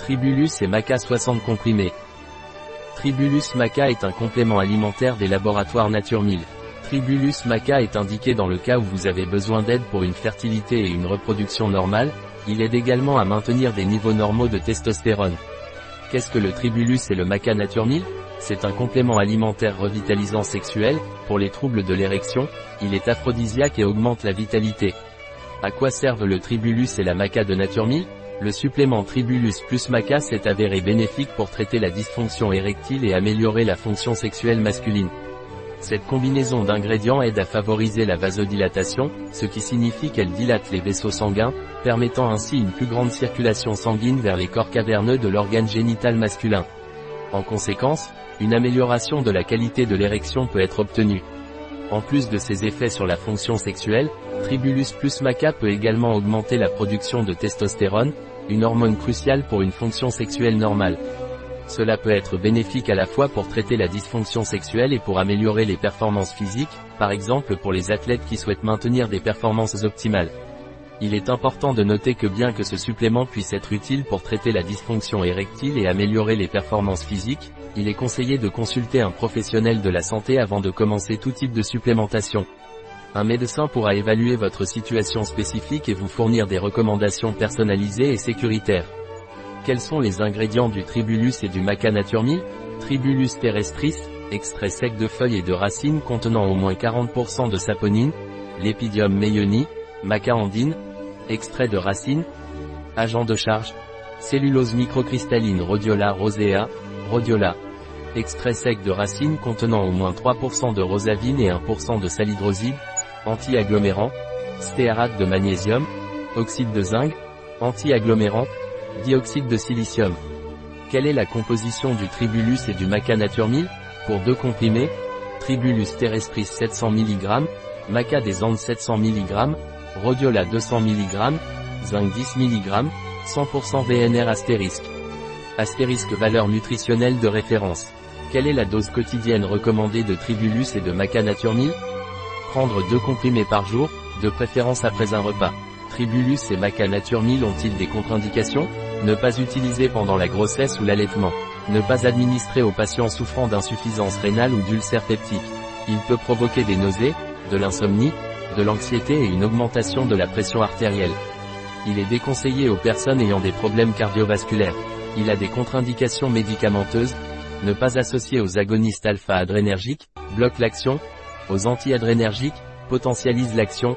Tribulus et Maca 60 comprimés. Tribulus Maca est un complément alimentaire des laboratoires Nature 1000. Tribulus Maca est indiqué dans le cas où vous avez besoin d'aide pour une fertilité et une reproduction normale, il aide également à maintenir des niveaux normaux de testostérone. Qu'est-ce que le Tribulus et le Maca Nature 1000 C'est un complément alimentaire revitalisant sexuel, pour les troubles de l'érection, il est aphrodisiaque et augmente la vitalité. À quoi servent le Tribulus et la Maca de Nature 1000 le supplément Tribulus plus Maca s'est avéré bénéfique pour traiter la dysfonction érectile et améliorer la fonction sexuelle masculine. Cette combinaison d'ingrédients aide à favoriser la vasodilatation, ce qui signifie qu'elle dilate les vaisseaux sanguins, permettant ainsi une plus grande circulation sanguine vers les corps caverneux de l'organe génital masculin. En conséquence, une amélioration de la qualité de l'érection peut être obtenue. En plus de ses effets sur la fonction sexuelle, Tribulus plus Maca peut également augmenter la production de testostérone, une hormone cruciale pour une fonction sexuelle normale. Cela peut être bénéfique à la fois pour traiter la dysfonction sexuelle et pour améliorer les performances physiques, par exemple pour les athlètes qui souhaitent maintenir des performances optimales. Il est important de noter que bien que ce supplément puisse être utile pour traiter la dysfonction érectile et améliorer les performances physiques, il est conseillé de consulter un professionnel de la santé avant de commencer tout type de supplémentation. Un médecin pourra évaluer votre situation spécifique et vous fournir des recommandations personnalisées et sécuritaires. Quels sont les ingrédients du Tribulus et du Maca Nature 1000 Tribulus terrestris, extrait sec de feuilles et de racines contenant au moins 40% de saponine, l'épidium meioni, macaandine, extrait de racines, agent de charge, cellulose microcristalline rhodiola rosea, rhodiola, extrait sec de racines contenant au moins 3% de rosavine et 1% de salidroside, anti-agglomérant, stéarate de magnésium, oxyde de zinc, anti-agglomérant, dioxyde de silicium. Quelle est la composition du Tribulus et du Maca Nature 1000 Pour deux comprimés, Tribulus terrestris 700 mg, Maca des Andes 700 mg, Rhodiola 200 mg, zinc 10 mg, 100% VNR astérisque. Astérisque valeur nutritionnelle de référence. Quelle est la dose quotidienne recommandée de Tribulus et de Maca Nature 1000 Prendre deux comprimés par jour, de préférence après un repas. Tribulus et Maca Nature 1000 ont-ils des contre-indications? Ne pas utiliser pendant la grossesse ou l'allaitement. Ne pas administrer aux patients souffrant d'insuffisance rénale ou d'ulcère peptique. Il peut provoquer des nausées, de l'insomnie, de l'anxiété et une augmentation de la pression artérielle. Il est déconseillé aux personnes ayant des problèmes cardiovasculaires. Il a des contre-indications médicamenteuses, ne pas associer aux agonistes alpha-adrénergiques, bloque l'action, aux antiadrénergiques, potentialise l'action,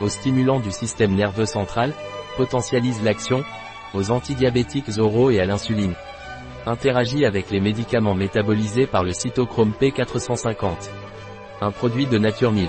aux stimulants du système nerveux central, potentialise l'action, aux antidiabétiques oraux et à l'insuline. Interagit avec les médicaments métabolisés par le cytochrome P450. Un produit de Nature 1000,